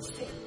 sin.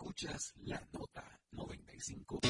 Escuchas la nota 95.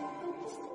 何?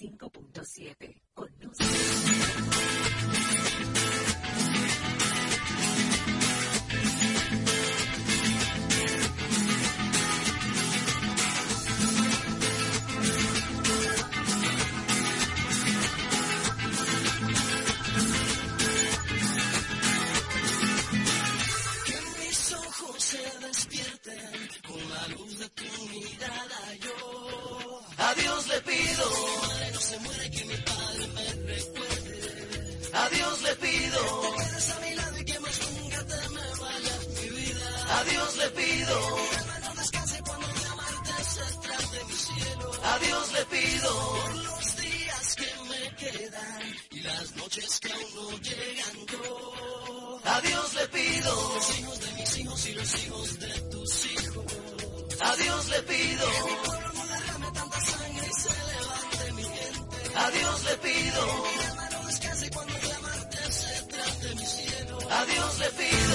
Five. A Dios le pido por los días que me quedan y las noches que aún no llegan. Yo. A Dios le pido los hijos de mis hijos y los hijos de tus hijos. A Dios le pido que mi pueblo no derrame tanta sangre y se levante mi gente. A Dios le pido que mi alma no descanse cuando clamarte se trate mi cielo. A Dios le pido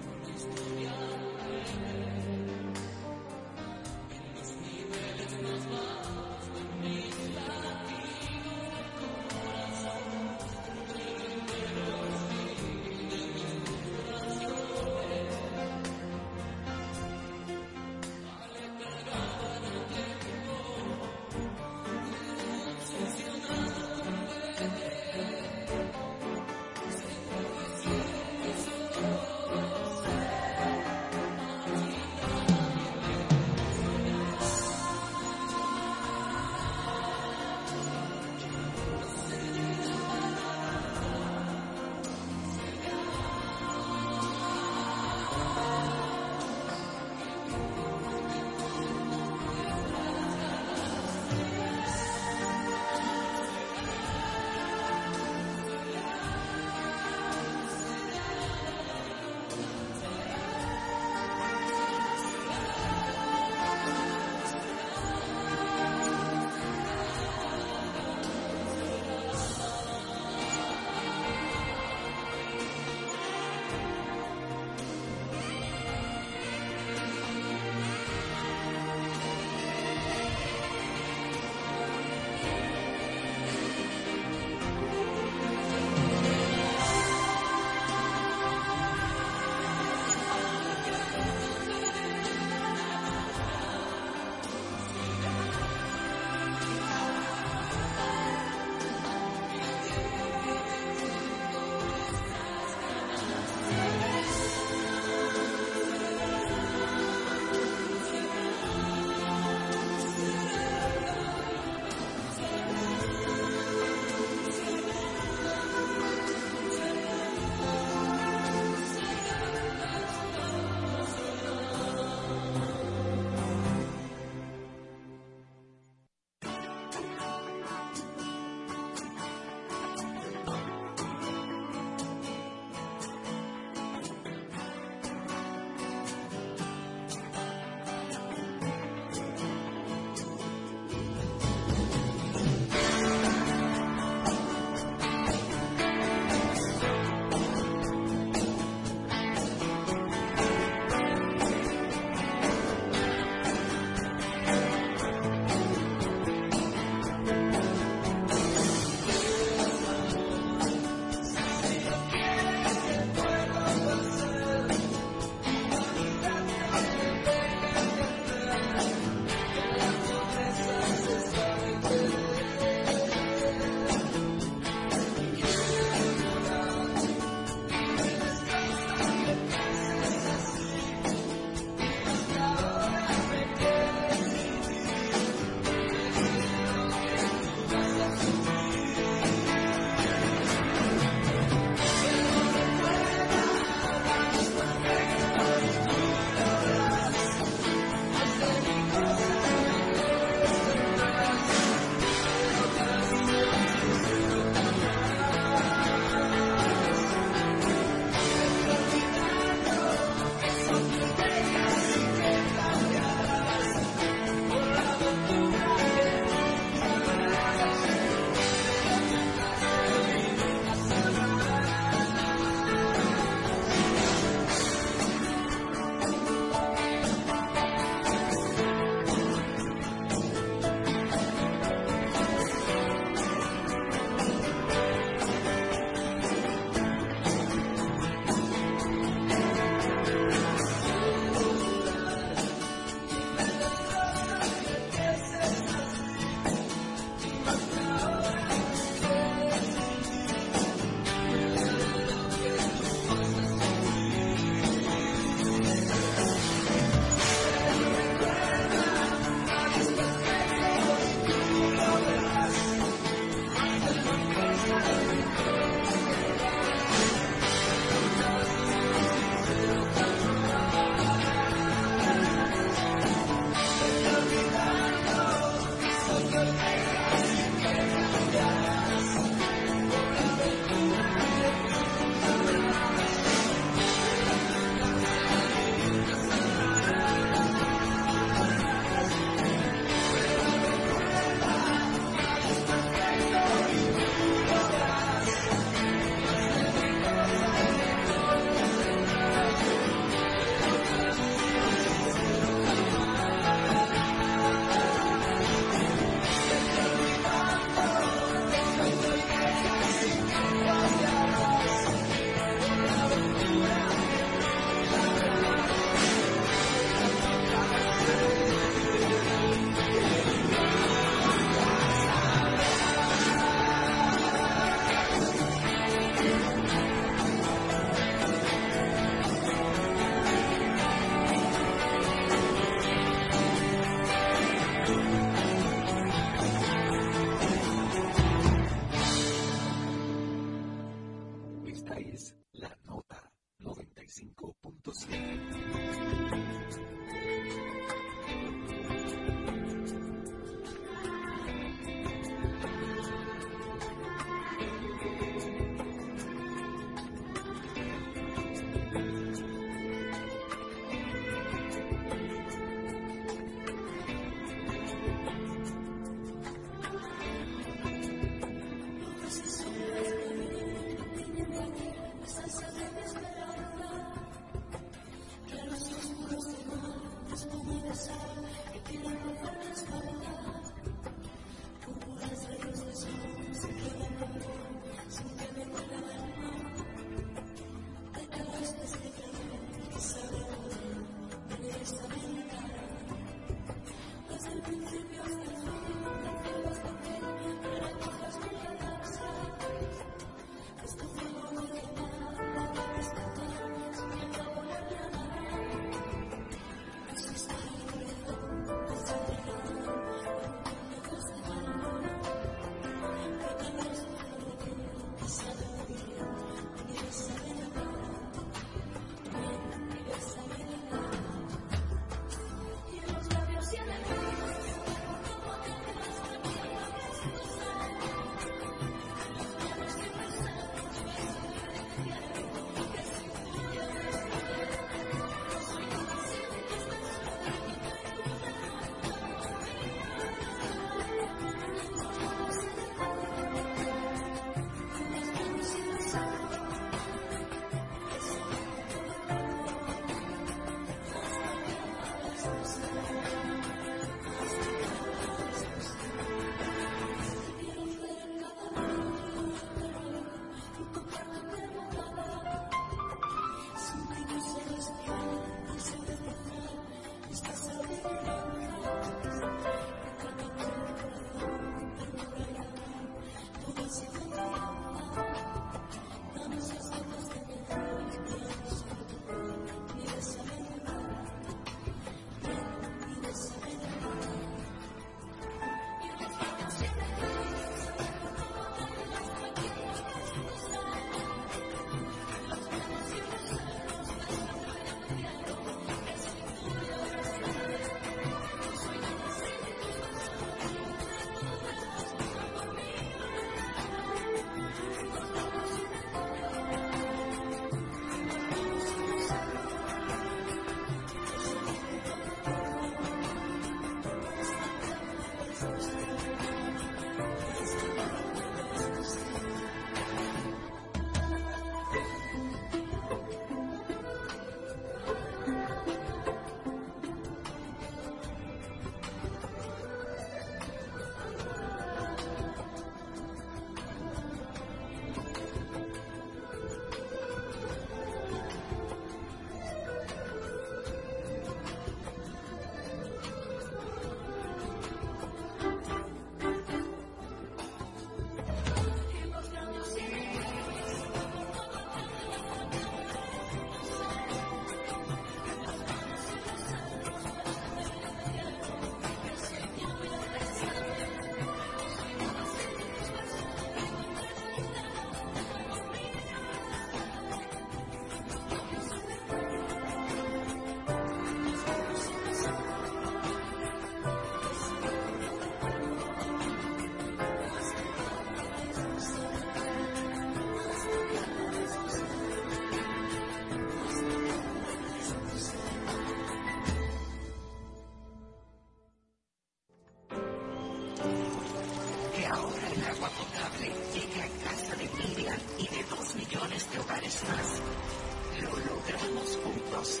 Lo logramos juntos.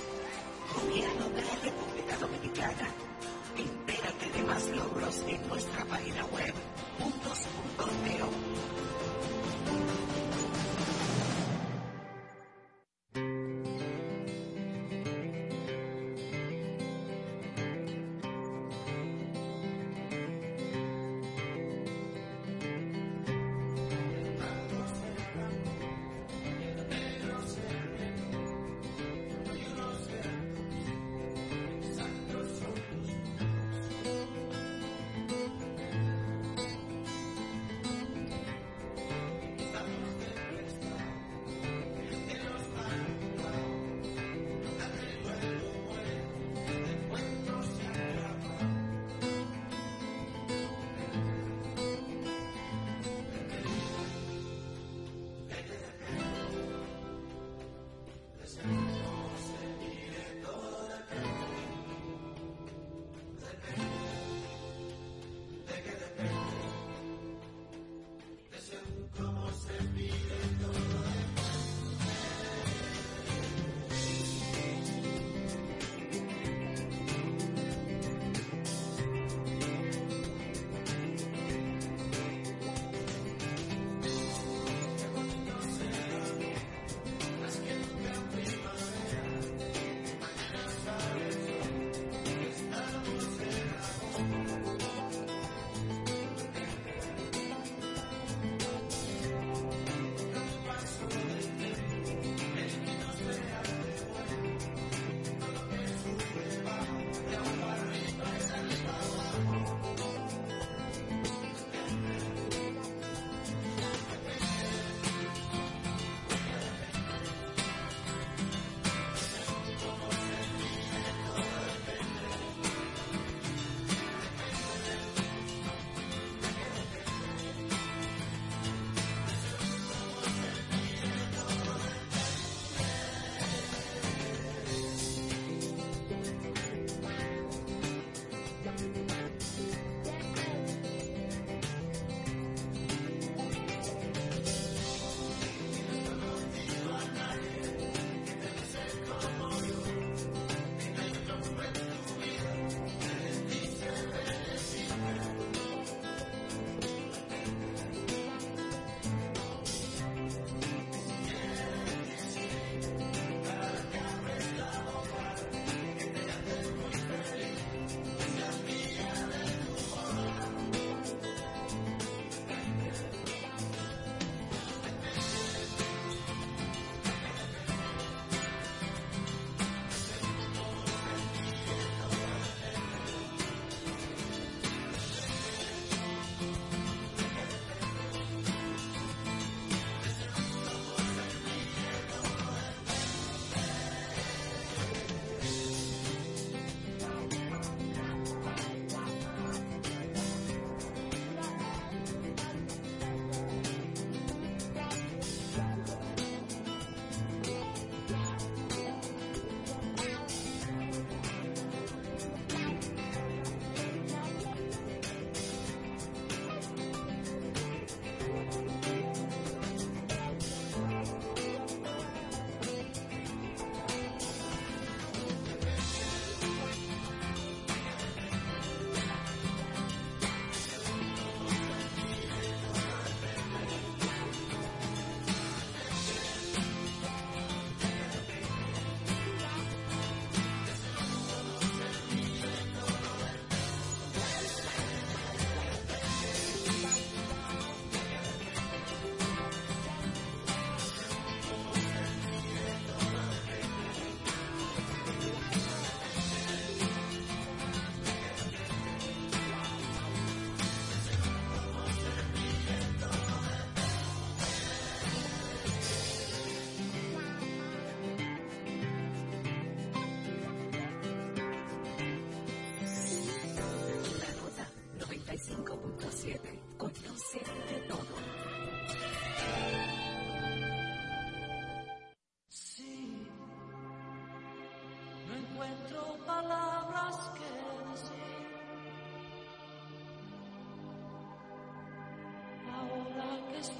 Gobierno de la República Dominicana. Entérate de más logros en nuestra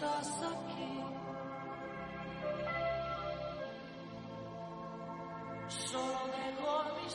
estás aquí. Solo dejo mis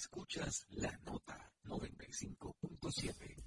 Escuchas la nota 95.7.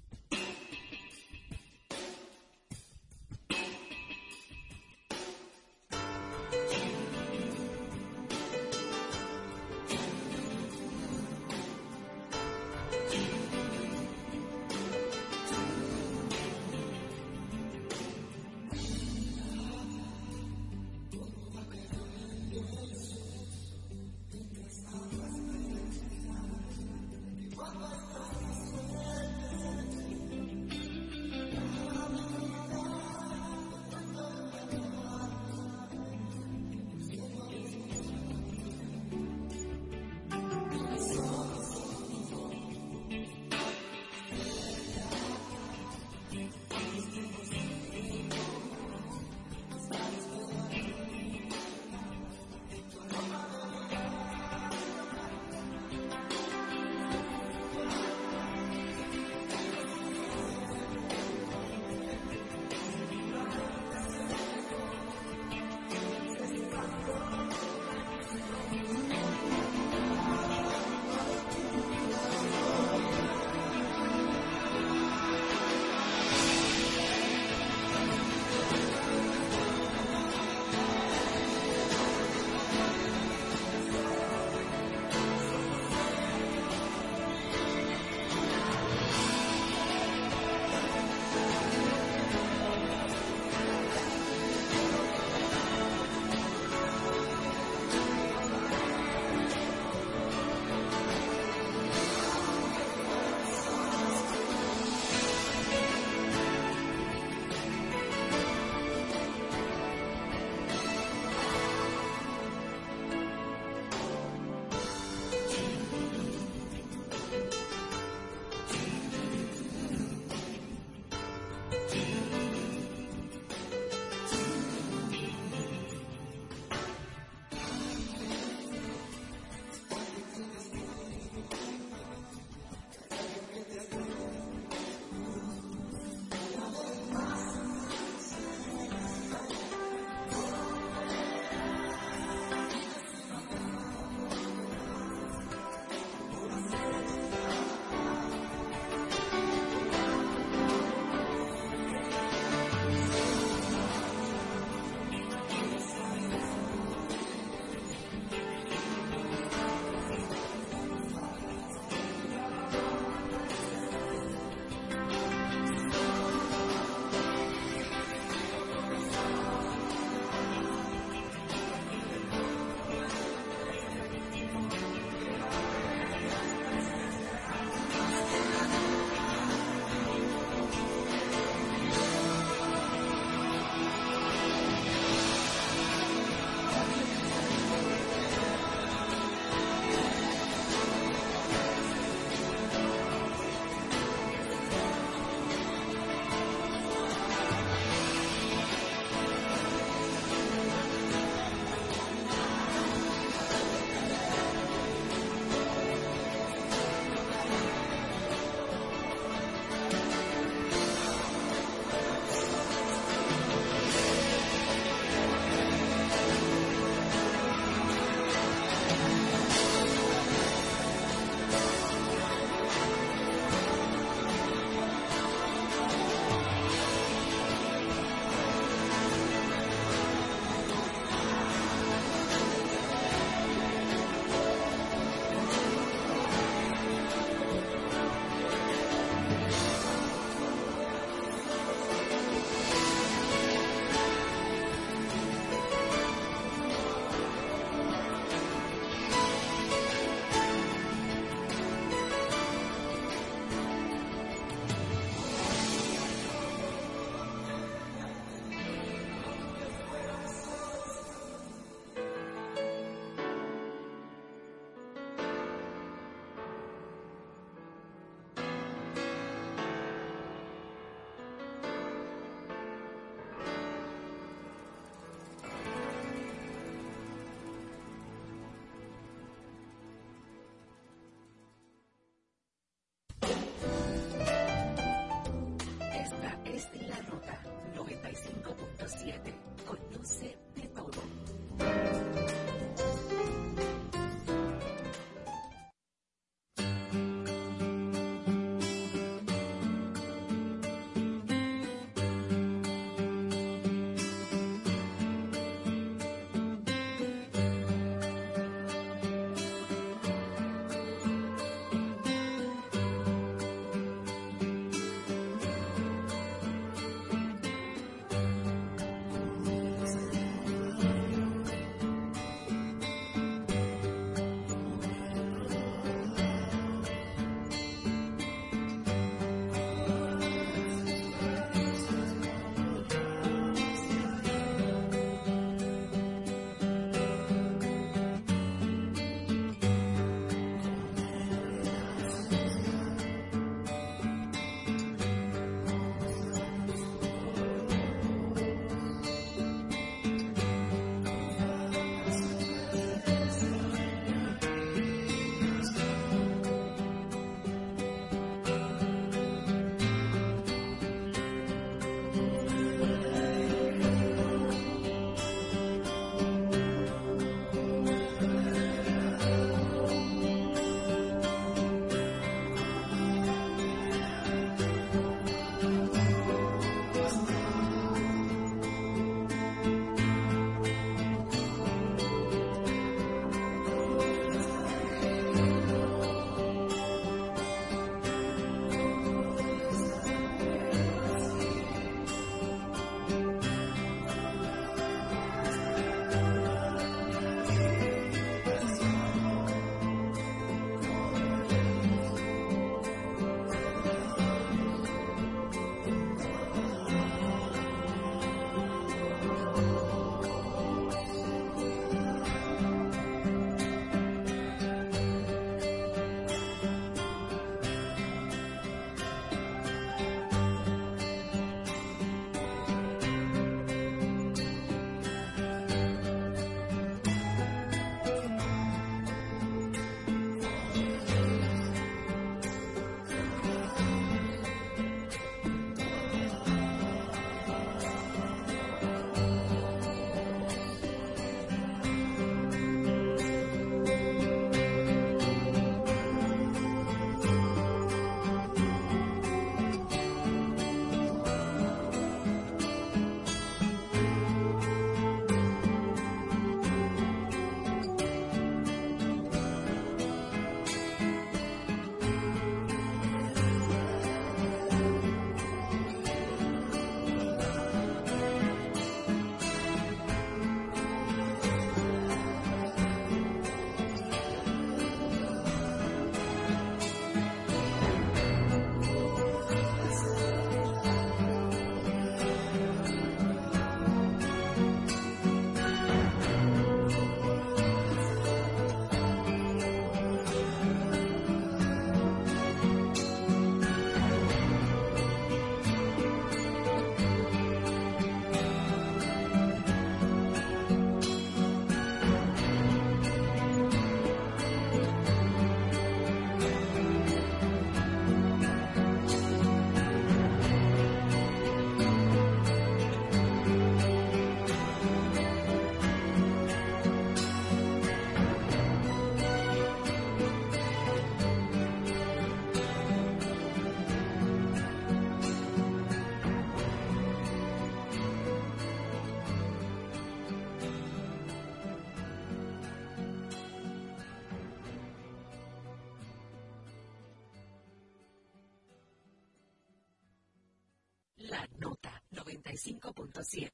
95.7. Conoce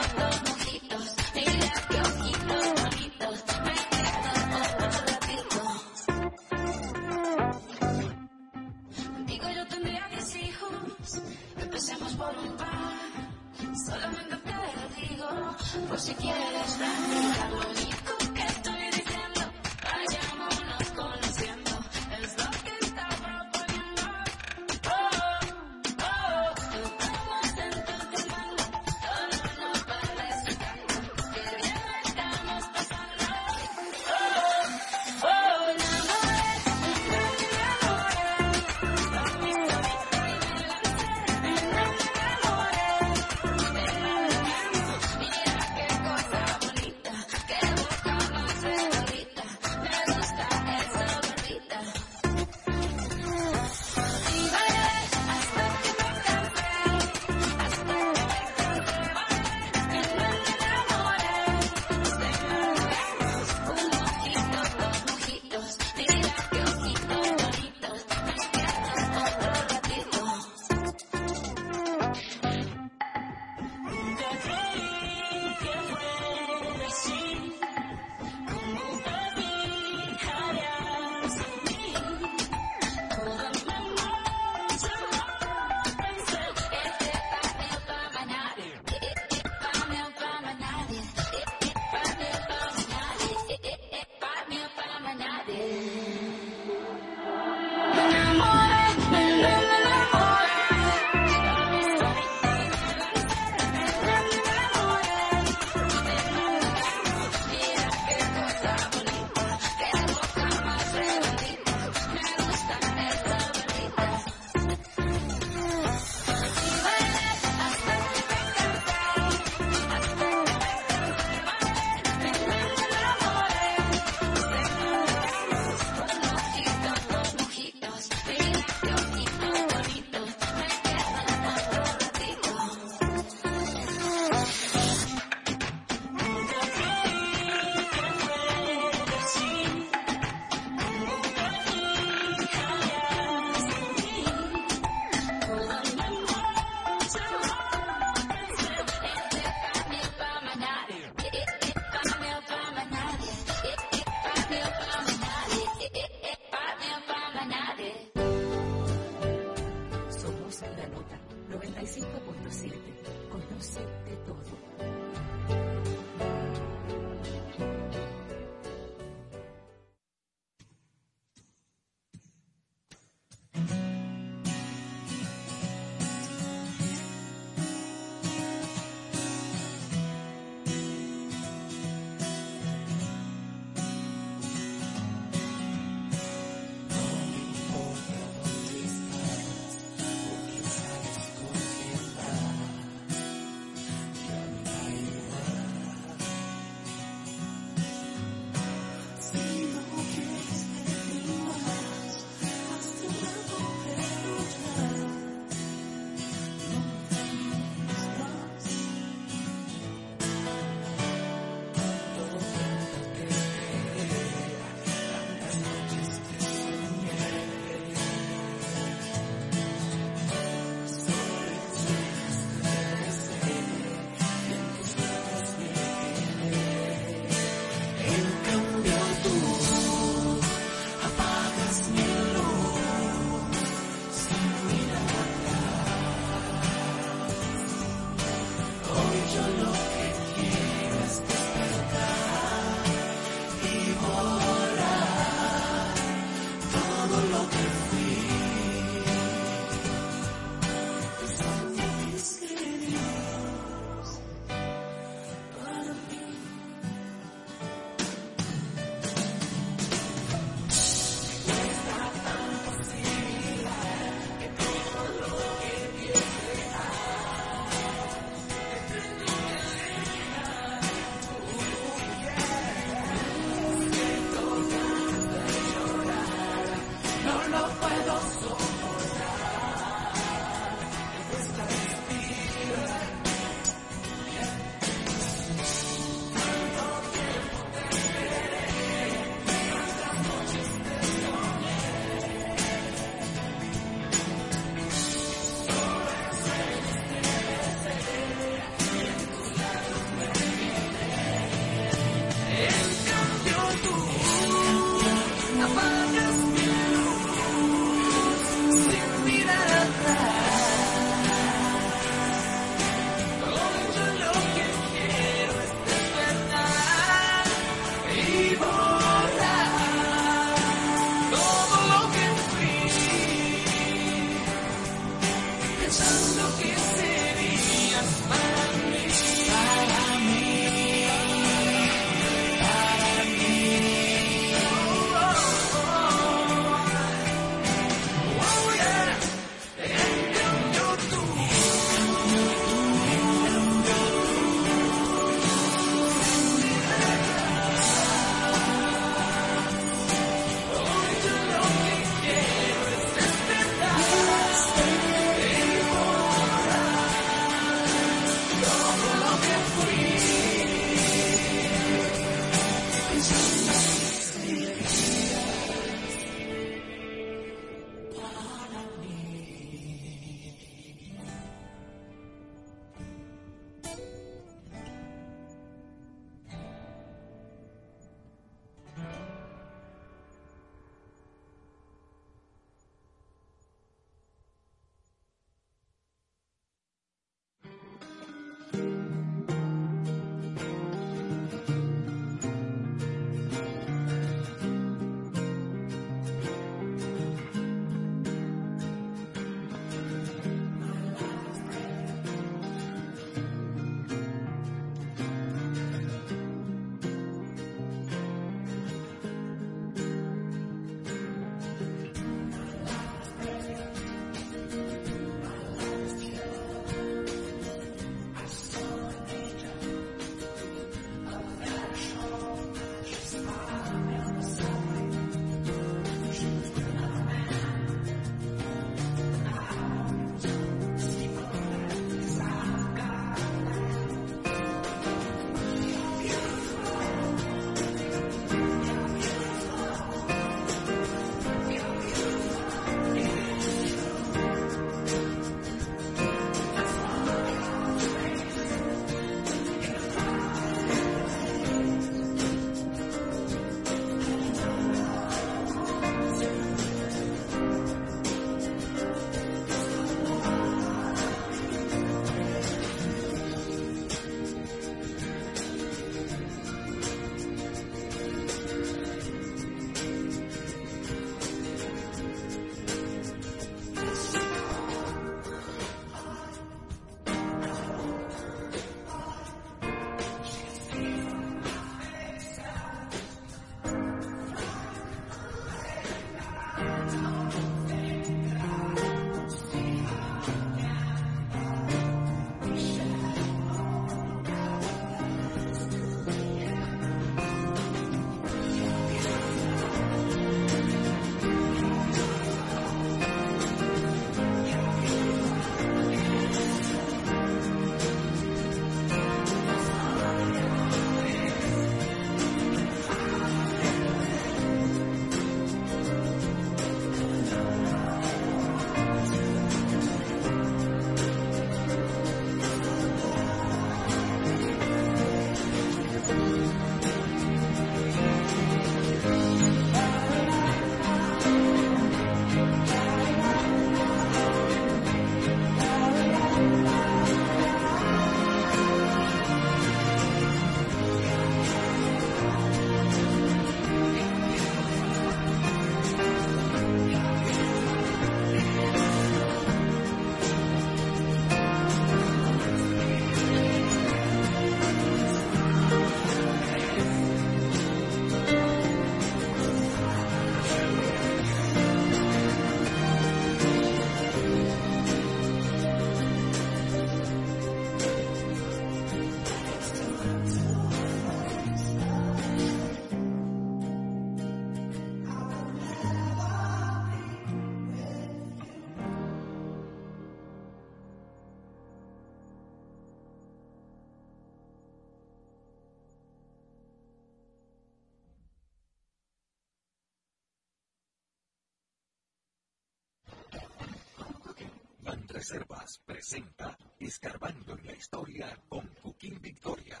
presenta Escarbando en la Historia con Joaquín Victoria.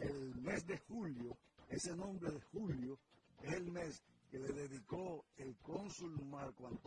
El mes de julio, ese nombre de julio, es el mes que le dedicó el cónsul Marco Antonio.